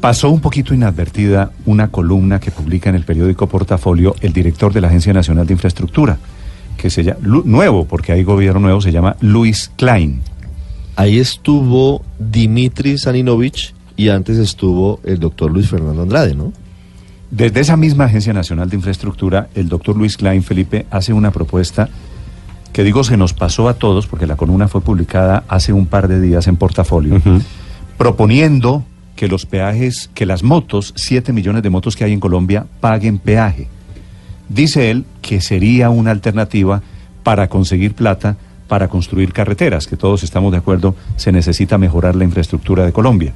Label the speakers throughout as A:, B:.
A: Pasó un poquito inadvertida una columna que publica en el periódico Portafolio el director de la Agencia Nacional de Infraestructura, que se llama, nuevo, porque hay gobierno nuevo, se llama Luis Klein.
B: Ahí estuvo Dimitri Saninovich y antes estuvo el doctor Luis Fernando Andrade, ¿no?
A: Desde esa misma Agencia Nacional de Infraestructura, el doctor Luis Klein Felipe hace una propuesta que digo se nos pasó a todos, porque la columna fue publicada hace un par de días en portafolio, proponiendo que los peajes, que las motos, 7 millones de motos que hay en Colombia, paguen peaje. Dice él que sería una alternativa para conseguir plata para construir carreteras, que todos estamos de acuerdo, se necesita mejorar la infraestructura de Colombia.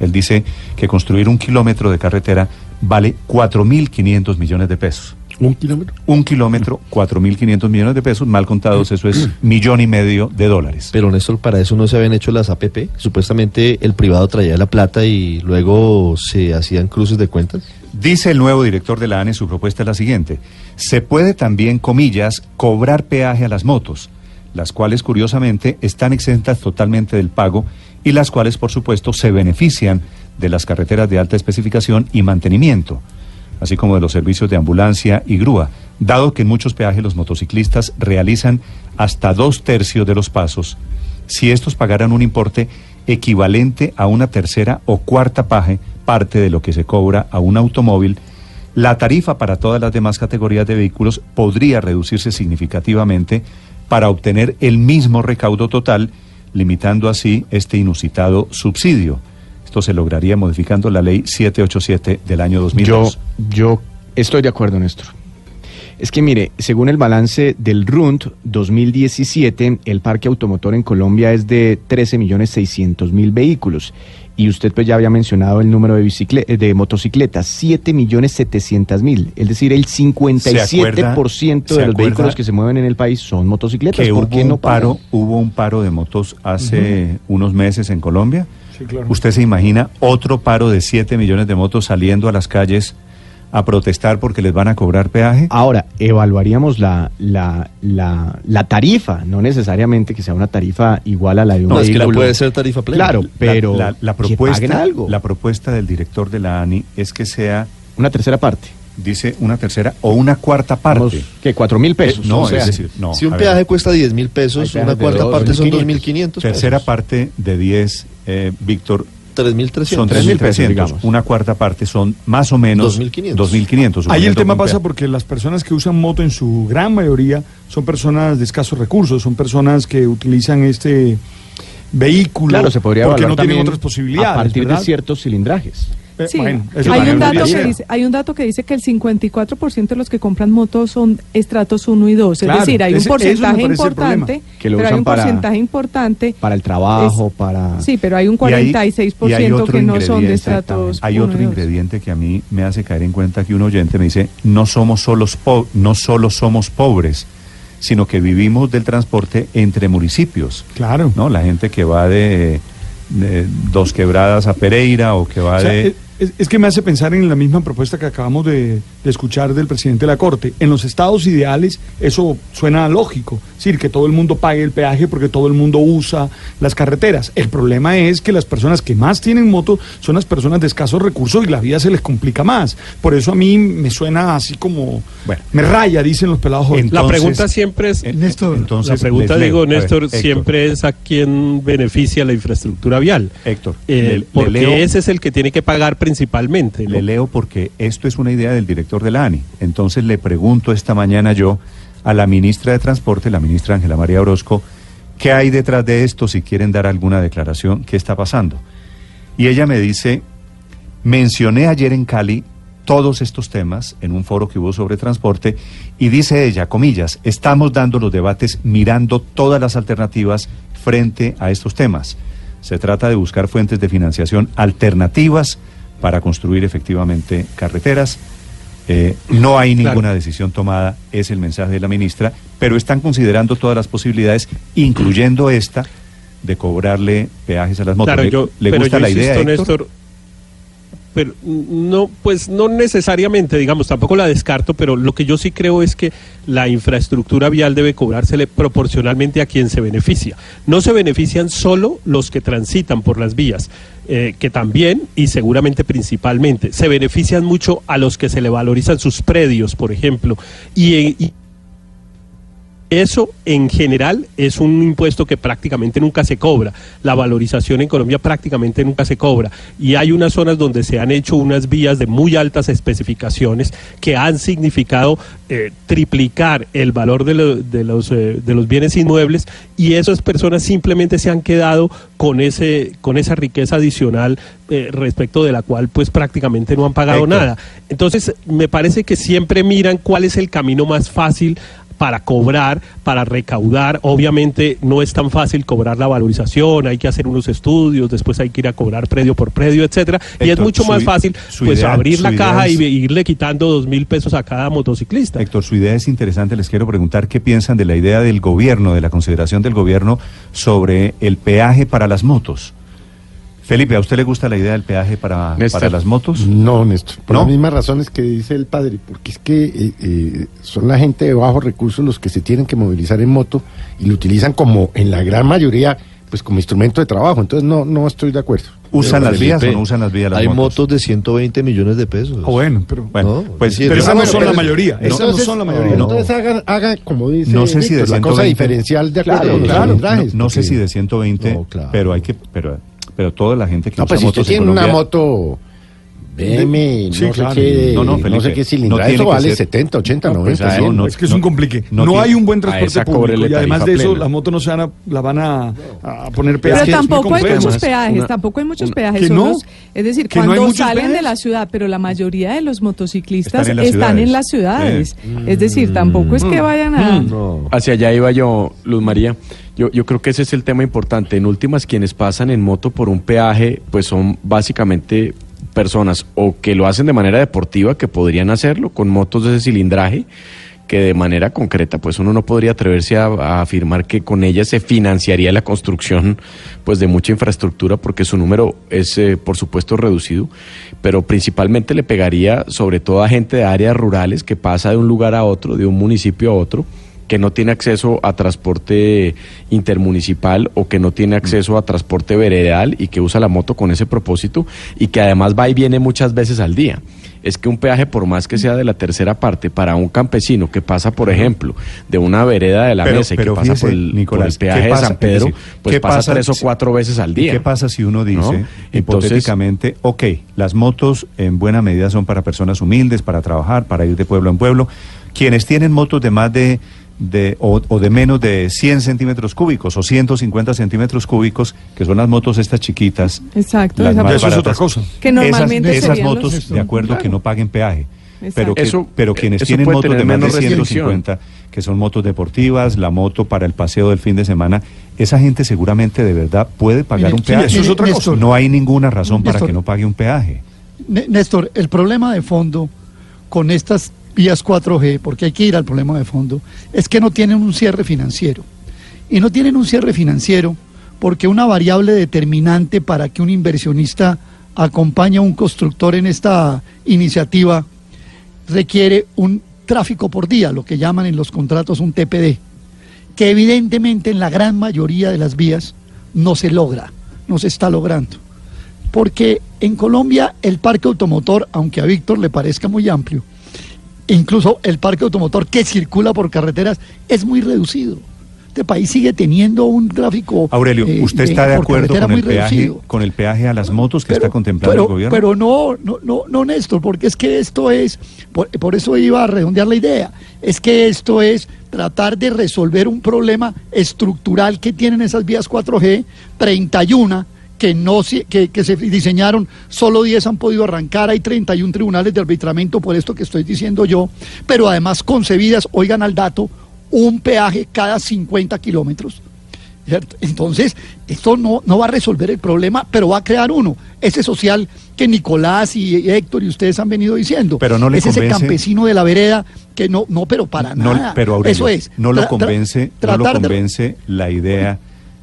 A: Él dice que construir un kilómetro de carretera vale 4.500 millones de pesos.
C: ¿Un kilómetro?
A: Un kilómetro, 4.500 millones de pesos, mal contados, eso es millón y medio de dólares.
B: Pero Néstor, para eso no se habían hecho las APP. Supuestamente el privado traía la plata y luego se hacían cruces de cuentas.
A: Dice el nuevo director de la ANE, su propuesta es la siguiente. Se puede también, comillas, cobrar peaje a las motos, las cuales curiosamente están exentas totalmente del pago y las cuales, por supuesto, se benefician de las carreteras de alta especificación y mantenimiento, así como de los servicios de ambulancia y grúa, dado que en muchos peajes los motociclistas realizan hasta dos tercios de los pasos, si estos pagaran un importe equivalente a una tercera o cuarta paje, parte de lo que se cobra a un automóvil, la tarifa para todas las demás categorías de vehículos podría reducirse significativamente para obtener el mismo recaudo total, limitando así este inusitado subsidio. Esto se lograría modificando la ley 787 del año
C: Yo,
A: 2002.
C: yo estoy de acuerdo, Néstor. Es que mire, según el balance del RUND 2017, el parque automotor en Colombia es de 13.600.000 vehículos. Y usted pues ya había mencionado el número de, bicicle- eh, de motocicletas, 7.700.000. Es decir, el 57%
A: se
C: de los vehículos que se mueven en el país son motocicletas.
A: que
C: ¿Por
A: hubo
C: qué no
A: un paro, hubo un paro de motos hace unos meses en Colombia.
D: Sí, claro.
A: ¿Usted se imagina otro paro de 7 millones de motos saliendo a las calles a protestar porque les van a cobrar peaje?
C: Ahora, evaluaríamos la, la, la, la tarifa, no necesariamente que sea una tarifa igual a la de un
B: No, es que la
C: vehículo.
B: puede ser tarifa plena.
C: Claro, pero
A: la, la- la
C: que paguen
A: propuesta,
C: algo.
A: la propuesta del director de la ANI es que sea,
C: una tercera parte.
A: dice, una tercera o una cuarta parte.
C: ¿Qué? ¿Cuatro mil pesos?
A: Eh, no,
C: O sea,
A: es decir, no.
B: si un
A: ver,
B: peaje cuesta 10 mil pesos, una cuarta
C: dos,
B: parte son
C: 2.500.
B: 2.500
A: tercera
B: pesos.
A: parte de 10, eh, Víctor,
B: 3.300.
A: son
C: 3.000 pesos,
A: 3.300.
C: digamos.
A: Una cuarta parte son más o menos
B: 2.500.
A: 2.500.
D: Ahí el tema pasa porque las personas que usan moto en su gran mayoría son personas de escasos recursos, son personas que utilizan este vehículo
C: Claro, se podría
D: porque no tienen otras posibilidades.
C: A partir
D: ¿verdad?
C: de ciertos cilindrajes.
D: Eh,
E: Sí,
D: bueno,
E: hay un, dato que dice, hay un dato que dice que el 54% de los que compran motos son estratos 1 y 2.
D: Claro,
E: es decir, hay un porcentaje importante,
C: Que lo
E: pero hay
C: usan
E: un
C: para-
E: porcentaje importante.
C: Para el trabajo, para...
E: Sí, pero hay un
A: Y hay-
E: 46%
A: y hay otro
E: que no son de estratos
A: Hay
E: 1
A: otro
E: y 2.
A: ingrediente que a mí me hace caer en cuenta que un oyente me dice, no somos solos po- no solo somos pobres, sino que vivimos del transporte entre municipios.
D: Claro.
A: ¿no? La gente que va de, de Dos Quebradas a Pereira o que va
D: O sea,
A: de...
D: es, es que me hace pensar en la misma propuesta que acabamos de, de escuchar del presidente de la Corte. En los estados ideales eso suena lógico, es decir, que todo el mundo pague el peaje porque todo el mundo usa las carreteras. El problema es que las personas que más tienen moto son las personas de escasos recursos y la vida se les complica más. Por eso a mí me suena así como...
A: Bueno.
D: me raya, dicen los pelados jóvenes.
F: La pregunta siempre es,
A: Eh,
D: Néstor,
A: entonces,
F: la pregunta,
A: leo.
F: digo,
A: ver,
F: Néstor,
A: Héctor,
F: siempre es a quién beneficia la infraestructura vial.
A: Héctor,
F: Eh,
A: le- le
F: porque
A: leo-
F: ese es el que tiene que pagar principalmente. ¿No?
A: Le leo porque esto es una idea del director de la ANI. Entonces le pregunto esta mañana yo a la ministra de Transporte, la ministra Ángela María Orozco, ¿qué hay detrás de esto? Si quieren dar alguna declaración, ¿qué está pasando? Y ella me dice, mencioné ayer en Cali todos estos temas en un foro que hubo sobre transporte y dice ella, comillas, estamos dando los debates mirando todas las alternativas frente a estos temas. Se trata de buscar fuentes de financiación alternativas para construir efectivamente carreteras. Eh, no hay ninguna decisión tomada, es el mensaje de la ministra, pero están considerando todas las posibilidades, incluyendo esta de cobrarle peajes a las motos.
F: Claro,
A: ¿Le,
F: yo,
A: le
F: pero
A: gusta
F: yo
A: la idea, Héctor?
F: Néstor, pero no, pues no necesariamente, digamos, tampoco la descarto, pero lo que yo sí creo es que la infraestructura vial debe cobrársele proporcionalmente a quien se beneficia. No se benefician solo los que transitan por las vías, eh, que también y seguramente principalmente se benefician mucho a los que se le valorizan sus predios, por ejemplo, y, y eso en general es un impuesto que prácticamente nunca se cobra. La valorización en Colombia prácticamente nunca se cobra. Y hay unas zonas donde se han hecho unas vías de muy altas especificaciones que han significado eh, triplicar el valor de, lo- de los, eh, de los bienes inmuebles y esas personas simplemente se han quedado con, ese, con esa riqueza adicional eh, respecto de la cual pues prácticamente no han pagado nada. Entonces me parece que siempre miran cuál es el camino más fácil para cobrar, para recaudar. Obviamente no es tan fácil cobrar la valorización, hay que hacer unos estudios, después hay que ir a cobrar predio por predio, etcétera. y es mucho más fácil pues
A: idea-
F: abrir la caja
A: es-
F: y irle quitando dos mil pesos a cada motociclista.
A: Héctor, su idea es interesante. Les quiero preguntar qué piensan de la idea del gobierno, de la consideración del gobierno sobre el peaje para las motos. Felipe, ¿a usted le gusta la idea del peaje para,
G: Néstor.
A: para las motos?
G: No, Néstor, por
A: ¿No?
G: las mismas razones que dice el padre, porque es que eh, eh, son la gente de bajos recursos los que se tienen que movilizar en moto y lo utilizan como, en la gran mayoría, pues como instrumento de trabajo. Entonces no, no estoy de acuerdo.
A: ¿Usan
B: Pero,
A: las vías o no usan las vías las
B: Hay
A: motos?
B: motos de 120 millones de pesos.
D: Ah, bueno, pero,
A: Bueno,
B: No,
A: pues
B: sí,
D: pero
B: pero
D: esas no son la mayoría. Esas no son la mayoría.
A: no.
G: Entonces hagan, hagan como dice
A: No sé si de
G: la cosa
A: 120.
G: diferencial de acuerdo
D: Claro,
G: con los
D: claro.
A: No, no sé si de 120,
B: No, claro.
A: pero hay que, pero, pero toda la gente que
G: No,
A: usa
G: pues si usted
A: motos en
G: tiene una moto BM,
D: Sí,
G: no,
D: claro.
G: sé qué,
A: No, no,
G: no,
A: Felipe,
G: sé qué
A: no tiene
G: eso
A: que
G: vale
A: ser-
G: 70, 80,
D: No, pues,
G: 90,
D: no,
G: 100.
A: no,
D: es que es un complique.
A: no
D: hay un buen transporte público y además de eso
G: plena.
D: las motos no se van a, la van a, a poner
E: Pero
D: peajes. muy
E: tampoco hay muchos peajes,
G: una-
E: tampoco hay muchos peajes. Es decir,
D: ¿Que no hay
E: cuando salen de la ciudad, pero la mayoría de los motociclistas
A: Están
E: están
A: en
E: en,
A: las ciudades.
E: las ciudades. Es decir, tampoco es que vayan a...
B: No.
H: Hacia allá iba yo, Luz María. Yo, yo creo que ese es el tema importante. En últimas, quienes pasan en moto por un peaje, pues son básicamente personas o que lo hacen de manera deportiva, que podrían hacerlo con motos de ese cilindraje, que de manera concreta, pues uno no podría atreverse a, afirmar que con ellas se financiaría la construcción pues de mucha infraestructura, porque su número es, eh, por supuesto, reducido, pero principalmente le pegaría sobre todo a gente de áreas rurales que pasa de un lugar a otro, de un municipio a otro, que no tiene acceso a transporte intermunicipal o que no tiene acceso a transporte veredal y que usa la moto con ese propósito y que además va y viene muchas veces al día. Es que un peaje, por más que sea de la tercera parte, para un campesino que pasa, por ejemplo, de una vereda de la
A: Pero-
H: mesa y
A: pero
H: que pasa
A: fíjese,
H: por el,
A: Nicolás,
H: por el
A: ¿qué
H: peaje
A: pasa?
H: de San Pedro, pues
A: ¿qué
H: pasa,
A: pasa
H: tres o cuatro veces al
A: ¿Y
H: día.
A: qué pasa si uno dice,
H: ¿No? Entonces-
A: hipotéticamente, ok, las motos en buena medida son para personas humildes, para trabajar, para ir de pueblo en pueblo. Quienes tienen motos de más de, de o, o de menos de 100 centímetros cúbicos o 150 centímetros cúbicos, que son las motos estas chiquitas.
E: Exacto,
A: las más
D: Eso es otra cosa.
E: Que normalmente
A: esas, esas
E: los-
A: motos, de acuerdo, que no paguen peaje.
E: Exacto.
A: Pero, que,
H: Eso-
A: pero quienes
H: eso
A: tienen motos de más de
H: menos restricción.
A: 150, que son motos deportivas, la moto para el paseo del fin de semana, esa gente seguramente de verdad puede pagar
I: Mire,
A: un peaje.
D: eso es otra
I: Néstor,
A: No hay ninguna razón para que no pague un peaje.
I: Né- Néstor, el problema de fondo con estas vías 4G, porque hay que ir al problema de fondo, es que no tienen un cierre financiero. Y no tienen un cierre financiero porque una variable determinante para que un inversionista acompañe a un constructor en esta iniciativa requiere un tráfico por día, lo que llaman en los contratos un TPD, que evidentemente en la gran mayoría de las vías no se logra, no se está logrando. Porque en Colombia el parque automotor, aunque a Víctor le parezca muy amplio, incluso el parque automotor que circula por carreteras es muy reducido. Este país sigue teniendo un tráfico.
A: Aurelio,
I: eh,
A: ¿usted está de acuerdo con el, peaje,
I: reducido.
A: con el peaje a las motos que está contemplando
I: pero,
A: el gobierno?
I: Pero no, no, no, no, Néstor, porque es que esto es, por, por eso iba a redondear la idea, es que esto es tratar de resolver un problema estructural que tienen esas vías 4G, 31 que no se- que, que se diseñaron, solo 10 han podido arrancar, hay 31 tribunales de arbitramiento por esto que estoy diciendo yo, pero además concebidas, oigan al dato, un peaje cada 50 kilómetros. Entonces, esto no, no va a resolver el problema, pero va a crear uno, ese social que Nicolás y Héctor y ustedes han venido diciendo.
A: Pero no le
I: es ese
A: convence-
I: campesino de la vereda que no, no, pero para
A: No,
I: nada.
A: pero Aurelio,
I: Eso es.
A: no lo
I: tra-
A: convence, no lo
I: de-
A: convence la idea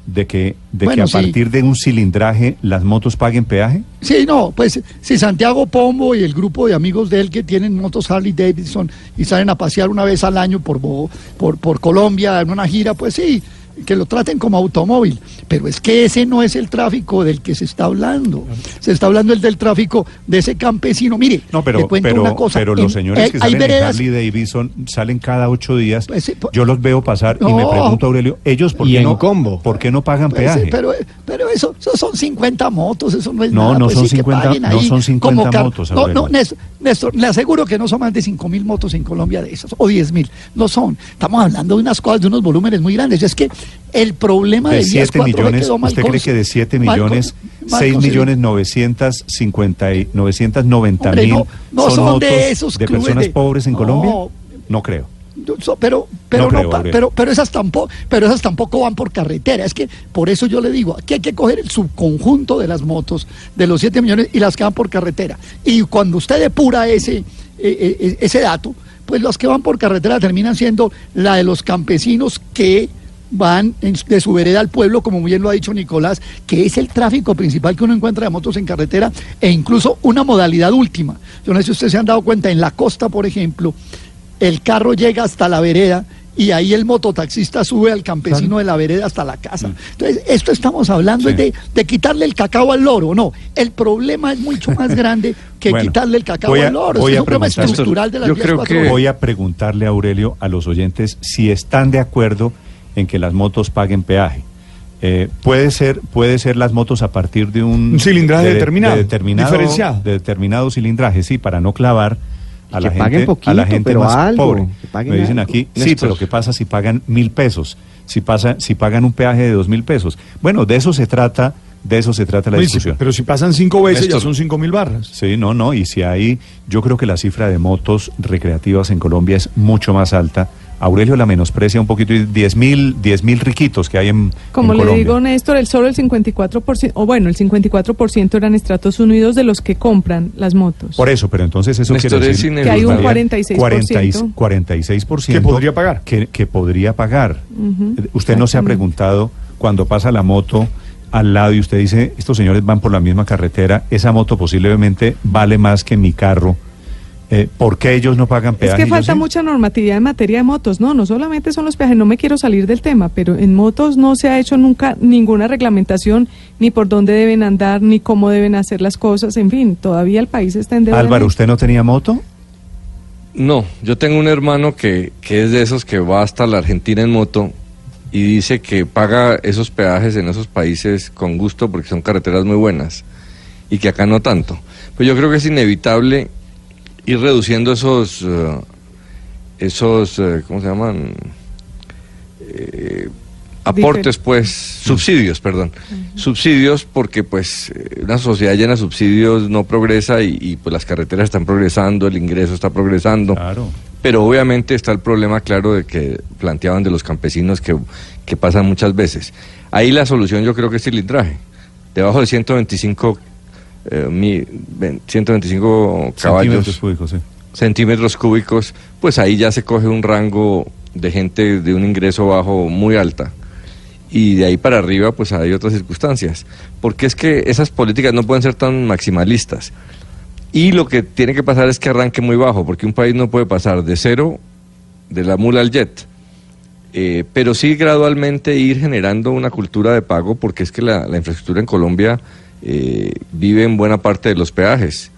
A: de que, de
I: Bueno,
A: que a
I: sí.
A: partir de un cilindraje las motos paguen peaje.
I: Sí, no, pues si Santiago Pombo y el grupo de amigos de él que tienen motos Harley Davidson y salen a pasear una vez al año por, Bo- por, por Colombia en una gira, pues sí, que lo traten como automóvil. Pero es que ese no es el tráfico del que se está hablando. Se está hablando el del tráfico de ese campesino. Mire,
A: No, pero,
I: le cuento
A: pero,
I: una cosa.
A: pero
I: en-
A: los señores que
I: hay
A: salen en
I: veredas-
A: Harley Davidson salen cada ocho días.
I: Pues sí, po-
A: Yo los veo pasar y me pregunto, Aurelio, ¿ellos por
C: Y
A: qué,
C: en
A: no,
C: combo.
A: ¿por qué no pagan
I: Pues,
A: peaje?
I: sí, pero, pero eso, eso son 50 motos, eso no es
A: No,
I: nada.
A: no
I: pues
A: son
I: sí, que
A: 50
I: paguen
A: no
I: ahí
A: son 50
I: como car-
A: motos,
I: No, no, Néstor, Néstor, le aseguro que no son más de 5 mil motos en Colombia de esas, o 10 mil, no son. Estamos hablando de unas cosas, de unos volúmenes muy grandes. Es que el problema de,
A: de
I: vías
A: 7
I: 4G
A: millones,
I: quedó
A: ¿usted cree que de 7
I: mal con-
A: millones,
I: mal
A: 6
I: concebido.
A: millones 950 y 990
I: Hombre,
A: mil
I: no, no
A: son,
I: de esos
A: de personas
I: de-
A: pobres en
I: No.
A: Colombia? No creo.
I: So- pero pero
A: No creo,
I: pa- pero pero esas tampoco pero esas tampoco van por carretera es que por eso yo le digo aquí hay que coger el subconjunto de las motos de los 7 millones y las que van por carretera y cuando usted depura ese eh, eh, ese dato pues las que van por carretera terminan siendo la de los campesinos que van en- de su vereda al pueblo, como muy bien lo ha dicho Nicolás, que es el tráfico principal que uno encuentra de motos en carretera e incluso una modalidad última. Yo no sé si ustedes se han dado cuenta, en la costa, por ejemplo, el carro llega hasta la vereda y ahí el mototaxista sube al campesino de la vereda hasta la casa. Entonces, esto estamos hablando
A: Mm. Sí.
I: de, de quitarle el cacao al loro, no. El problema es mucho más grande que
A: Bueno,
I: quitarle el cacao
A: voy a-
I: al loro.
A: voy
I: Es
A: a
I: un problema estructural de las
H: Yo creo
I: 4G.
H: que-
A: Voy a preguntarle a Aurelio, a los oyentes, si están de acuerdo en que las motos paguen peaje. Eh, puede ser, puede ser las motos a partir de un,
D: Un cilindraje
A: de-
D: determinado,
A: de determinado,
D: diferenciado.
A: de determinado cilindraje, sí, para no clavar a la
C: que
A: gente,
C: paguen poquito,
A: a la gente
C: pero
A: más
C: algo,
A: pobre. Me dicen
C: algo.
A: aquí, sí, pero ¿qué pasa si pagan mil pesos? Si pasa, si pagan un peaje de dos mil pesos. Bueno, de eso se trata, de eso se trata la
D: Oye,
A: discusión.
D: pero si pasan cinco veces ya son cinco mil barras.
A: Sí, no, no, y si hay, yo creo que la cifra de motos recreativas en Colombia es mucho más alta. Aurelio la menosprecia un poquito y 10 mil, 10 mil riquitos que hay en,
E: Como
A: en
E: le
A: Colombia.
E: digo, Néstor, el solo el 54%, o bueno, el 54% eran estratos unidos de los que compran las motos.
A: Por eso, pero entonces eso
H: Néstor,
A: quiere
H: es
A: decir
E: Que hay un
A: María,
E: 46%.
A: 40 y- 46%
D: Que podría pagar.
A: Que, que podría pagar. Usted no se ha preguntado cuando pasa la moto al lado y usted dice, estos señores van por la misma carretera, esa moto posiblemente vale más que mi carro. Eh, ¿Por qué ellos no pagan
E: Es
A: peaje?
E: que falta
A: sí?
E: mucha normatividad en materia de motos, no, no solamente son los peajes, no me quiero salir del tema, pero en motos no se ha hecho nunca ninguna reglamentación, ni por dónde deben andar, ni cómo deben hacer las cosas, en fin, todavía el país está en deuda.
A: Álvaro, ¿usted no tenía moto?
J: No, yo tengo un hermano que, que es de esos que va hasta la Argentina en moto y dice que paga esos peajes en esos países con gusto porque son carreteras muy buenas y que acá no tanto. Pues yo creo que es inevitable ir reduciendo esos, eh, esos, eh, ¿cómo se llaman? Eh, aportes, pues, subsidios, perdón. Subsidios porque, pues, una sociedad llena de subsidios no progresa y, y, pues las carreteras están progresando, el ingreso está progresando.
A: Claro.
J: Pero obviamente está el problema claro de que planteaban de los campesinos que, que pasan muchas veces. Ahí la solución yo creo que es cilindraje. Debajo de 125, eh, mi- ven- 125
A: Centímetros
J: caballos,
A: cúbicos, sí.
J: centímetros cúbicos, pues ahí ya se coge un rango de gente de un ingreso bajo muy alta. Y de ahí para arriba pues hay otras circunstancias. Porque es que esas políticas no pueden ser tan maximalistas. Y lo que tiene que pasar es que arranque muy bajo, porque un país no puede pasar de cero, de la mula al jet. Eh, pero sí gradualmente ir generando una cultura de pago, porque es que la, la infraestructura en Colombia eh, vive en buena parte de los peajes.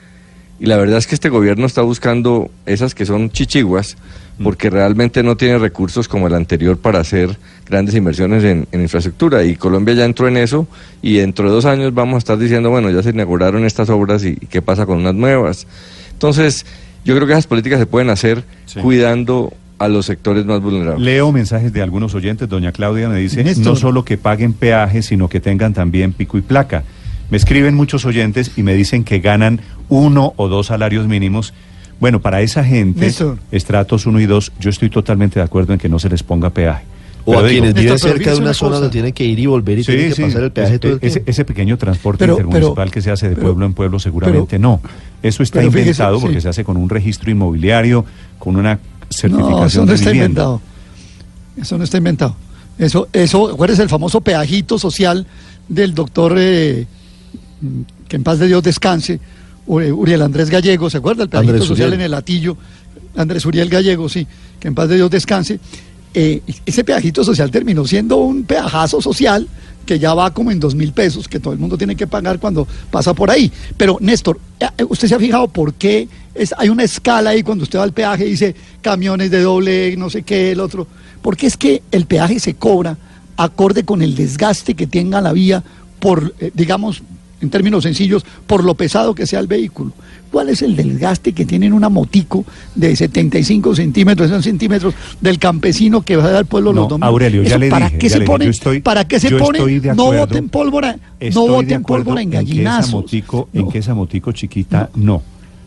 J: Y la verdad es que este gobierno está buscando esas que son chichiguas, porque realmente no tiene recursos como el anterior para hacer grandes inversiones en, en infraestructura. Y Colombia ya entró en eso y dentro de dos años vamos a estar diciendo, bueno, ya se inauguraron estas obras y, y qué pasa con unas nuevas. Entonces, yo creo que esas políticas se pueden hacer
A: Sí.
J: cuidando a los sectores más vulnerables.
A: Leo mensajes de algunos oyentes. Doña Claudia me dice,
I: Néstor.
A: no solo que paguen peaje, sino que tengan también pico y placa. Me escriben muchos oyentes y me dicen que ganan uno o dos salarios mínimos. Bueno, para esa gente,
I: Néstor.
A: estratos 1 y 2, yo estoy totalmente de acuerdo en que no se les ponga peaje.
B: O
A: Pero
B: a
A: digo-
B: quienes viven cerca de una
I: una
B: zona donde tienen que ir y volver y
A: Sí,
B: tienen que
A: sí,
B: pasar el peaje
A: ese,
B: todo el
A: ese-
B: tiempo.
A: ese pequeño transporte
I: Pero-
A: intermunicipal
I: pero-
A: que se hace de
I: pero-
A: pueblo en pueblo seguramente no. Eso está
I: pero fíjese,
A: inventado porque
I: sí.
A: se hace con un registro inmobiliario, con una
I: No,
A: certificación
I: eso no
A: de
I: está
A: vivienda.
I: inventado. Eso no está inventado. Eso, eso, acuérdese el famoso peajito social del doctor, eh, que en paz de Dios descanse, Uri- Uriel Andrés Gallego, ¿se acuerda? El
B: Andrés
I: social en el latillo, Andrés Uriel Gallego, sí, que en paz de Dios descanse. Eh, ese peajito social terminó siendo un peajazo social que ya va como en dos mil pesos, que todo el mundo tiene que pagar cuando pasa por ahí. Pero, Néstor, eh, ¿usted se ha fijado por qué es, hay una escala ahí cuando usted va al peaje y dice camiones de doble, no sé qué, el otro? Porque es que el peaje se cobra acorde con el desgaste que tenga la vía por, eh, digamos, en términos sencillos, por lo pesado que sea el vehículo. ¿Cuál es el desgaste que tiene en una motico de 75 centímetros, 100 centímetros del campesino que va al pueblo
A: No,
I: los domingos?
A: Aurelio, ya le
I: ¿Para
A: dije,
I: qué
A: ya
I: se
A: le dije, estoy-
I: ¿Para qué se
A: yo
I: pone?
A: estoy de
I: no
A: acuerdo.
I: voten pólvora, no voten
A: acuerdo
I: pólvora en
A: que esa
I: gallinazos.
A: motico, en que esa motico chiquita, no.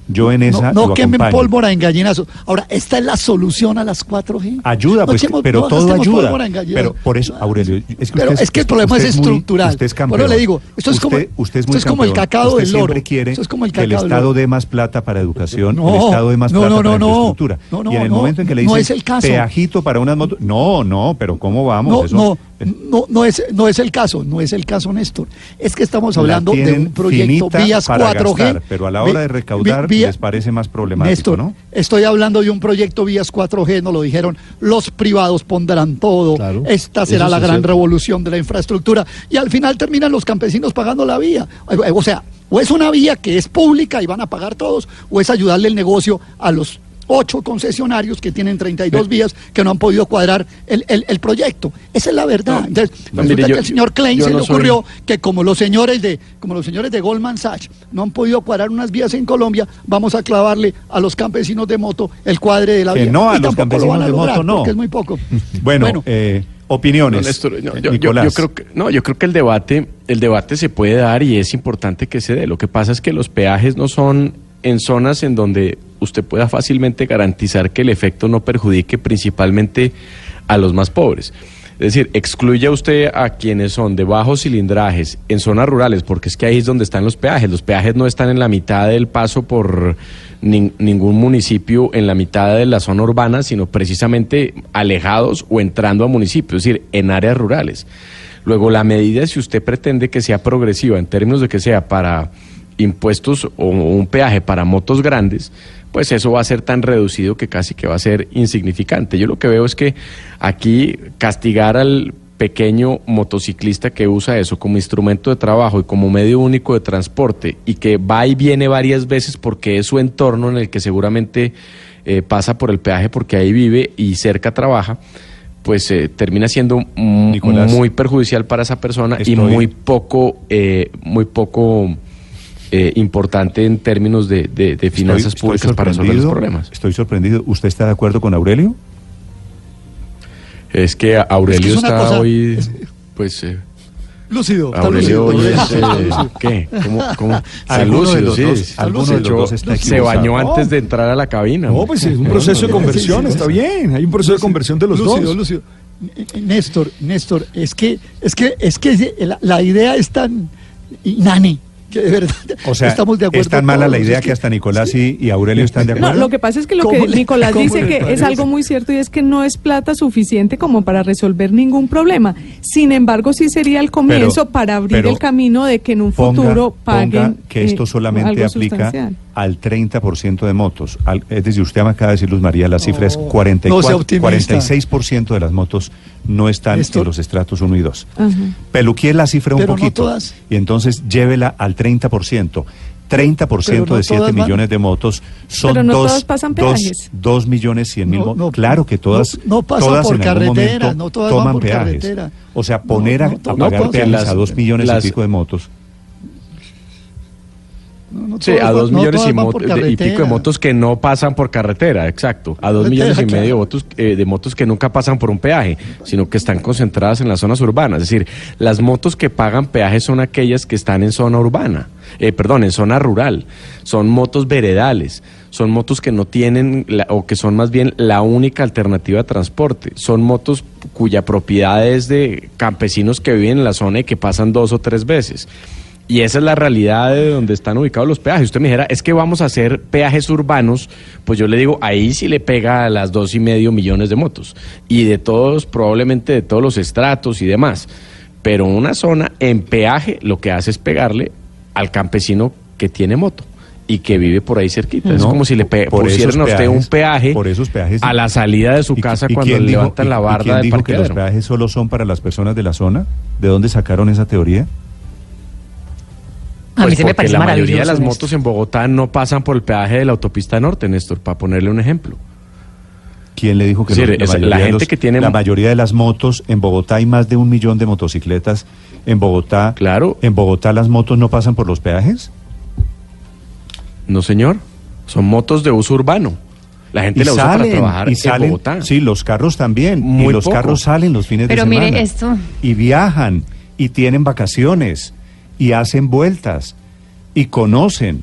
A: Yo en esa
I: no, no quemen pólvora en gallinazos. Ahora, esta es la solución a las 4G.
A: Ayuda,
I: No
A: pues, pero
I: no
A: todo ayuda. Pero por eso, Aurelio, es que
I: Pero
A: usted
I: es que el problema es
A: muy-
I: estructural.
A: usted es campeón.
I: le digo, esto es como-
A: Usted- usted es
I: esto
A: muy
I: es como el cacao
A: Usted
I: del loro.
A: quiere
I: Esto es como el
A: que el
I: cacao
A: Estado dé más plata para educación,
I: No,
A: el Estado dé más plata para infraestructura.
I: No, no,
A: y en el momento en que le dicen peajito para unas motos, no, no, pero ¿cómo vamos?
I: No,
A: Eso-
I: no, no, no es, no es el caso, no es el caso, Néstor. Es que estamos
A: la
I: hablando de un proyecto vías
A: para
I: 4G.
A: gastar, pero a la hora de recaudar
I: vía-
A: les parece más problemático,
I: Néstor,
A: ¿no?
I: estoy hablando de un proyecto vías 4G, nos lo dijeron, los privados pondrán todo,
B: Claro,
I: esta será la gran
B: cierto.
I: revolución de la infraestructura y al final terminan los campesinos pagando la vía. O sea, o es una vía que es pública y van a pagar todos, o es ayudarle el negocio a los ocho concesionarios que tienen 32 vías que no han podido cuadrar el, el- el proyecto. Esa es la verdad. Entonces,
H: no,
I: resulta
H: mire, yo-
I: que al señor Klein
H: yo
I: se
H: no
I: le
H: soy-
I: ocurrió que como los señores de como los señores de Goldman Sachs no han podido cuadrar unas vías en Colombia, vamos a clavarle a los campesinos de moto el cuadre de la
A: Que
I: vía.
A: no, a
I: Y
A: los
I: lo
A: campesinos
I: van a
A: de moto,
I: lograr,
A: no.
I: Porque es muy poco.
A: Bueno,
I: Bueno.
A: eh, opiniones.
H: No, Néstor, no,
A: Eh,
H: yo, yo creo que, no, yo creo que el debate, el debate se puede dar y es importante que se dé. Lo que pasa es que los peajes no son en zonas en donde usted pueda fácilmente garantizar que el efecto no perjudique principalmente a los más pobres. Es decir, excluya usted a quienes son de bajos cilindrajes en zonas rurales, porque es que ahí es donde están los peajes. Los peajes no están en la mitad del paso por nin- ningún municipio, en la mitad de la zona urbana, sino precisamente alejados o entrando a municipios, es decir, en áreas rurales. Luego, la medida, si usted pretende que sea progresiva en términos de que sea para impuestos o un peaje para motos grandes, pues eso va a ser tan reducido que casi que va a ser insignificante. Yo lo que veo es que aquí castigar al pequeño motociclista que usa eso como instrumento de trabajo y como medio único de transporte y que va y viene varias veces porque es su entorno en el que seguramente eh, pasa por el peaje porque ahí vive y cerca trabaja, pues eh, termina siendo
A: Nicolás.
H: muy perjudicial para esa persona y muy poco, eh, muy poco eh, importante en términos de, de- de finanzas
A: Estoy- estoy
H: públicas para resolver los problemas.
A: Estoy sorprendido. ¿Usted está de acuerdo con Aurelio?
H: Es que Aurelio
I: Es que es
H: está
I: cosa-
H: hoy,
I: es-
H: pues... eh,
I: Lúcido,
H: Aurelio hoy es, eh. ¿qué? ¿Cómo, cómo? Está
A: Alguno de
H: lúcido,
A: los
H: sí.
A: dos- alguno de los dos está
H: Se bañó antes de entrar a la cabina.
D: No, pues es un proceso de conversión, está bien. Hay un proceso de conversión de los
I: Lúcido,
D: dos.
I: lúcido. Néstor, Néstor, es que, es que, es que la, la idea es tan inane que de verdad
A: O sea,
I: estamos de acuerdo.
A: es tan mala la idea
I: es
A: que hasta Nicolás y, y Aurelio están de
E: No,
A: acuerdo.
E: lo que pasa es que lo
I: ¿Cómo
E: que
I: le-
E: Nicolás dice que es algo muy cierto y es que no es plata suficiente como para resolver ningún problema. Sin embargo, sí sería el comienzo para abrir
A: pero
E: el camino de que en un
A: ponga-
E: futuro paguen
A: ponga que esto
E: eh,
A: solamente aplica
E: sustancial.
A: al 30% de motos. Al- es decir, usted me acaba de decir, Luz María, la cifra es
I: No,
A: 44,
I: no sea optimista.
A: 46% de las motos no están en los estratos 1 y 2.
E: Ajá.
A: Peluquie la cifra un
I: no
A: poquito
I: todas.
A: y entonces llévela al 30%. 30%
I: Pero no
A: de 7
I: todas van-
A: millones de motos son
E: Pero no
A: dos,
E: todas pasan
A: dos-
E: peajes.
A: dos millones 100 mil
I: No,
A: motos.
I: no,
A: claro que todas,
I: no- no pasan
A: todas
I: por
A: en algún
I: carretera,
A: momento
I: no todas van
A: toman
I: por
A: peajes.
I: carretera.
A: O sea, poner
I: No,
A: a,
I: no,
A: a
I: no,
A: pagar peajes a dos millones
H: las-
A: y pico de motos.
I: No, no
H: Sí, a dos millones y, de- y pico de motos que no pasan por carretera, exacto. A dos millones y medio de,
I: claro.
H: motos, eh, de motos que nunca pasan por un peaje, sino que están concentradas en las zonas urbanas. Es decir, las motos que pagan peaje son aquellas que están en zona urbana, eh, perdón, en zona rural. Son motos veredales. son motos que no tienen la- o que son más bien la única alternativa de transporte. Son motos cuya propiedad es de campesinos que viven en la zona y que pasan dos o tres veces. Y esa es la realidad de donde están ubicados los peajes. Usted me dijera, es que vamos a hacer peajes urbanos, pues yo le digo, ahí sí le pega a las dos y medio millones de motos. Y de todos, probablemente de todos los estratos y demás. Pero una zona en peaje lo que hace es pegarle al campesino que tiene moto y que vive por ahí cerquita. es como si le pusieran a usted un peaje
A: por esos peajes-
H: a la salida de su
A: ¿Y-
H: casa
A: y
H: cuando le
A: dijo-
H: levantan
A: y-
H: la
A: y
H: barda
A: quién
H: del
A: dijo que los peajes solo son para las personas de la zona? ¿De dónde sacaron esa teoría?
K: A mí
H: Pues
K: se me parece
H: la mayoría de las
K: Néstor.
H: motos en Bogotá no pasan por el peaje de la autopista norte, Néstor, para ponerle un ejemplo.
A: ¿Quién le dijo que
H: Sí,
A: no?
H: es- la
A: mayoría de
H: gente que tiene-
A: La mayoría de las motos, en Bogotá hay más de un millón de motocicletas. En Bogotá,
H: claro.
A: ¿En Bogotá las motos no pasan por los peajes?
H: No, señor. Son motos de uso urbano. La gente
A: y
H: la usa
A: salen,
H: para trabajar
A: y
H: en
A: salen,
H: Bogotá.
A: Sí, los carros también.
H: Muy
A: y los
H: poco.
A: carros salen los fines
K: Pero
A: de semana.
K: mire esto.
A: Y viajan, y tienen vacaciones, y hacen vueltas, y conocen.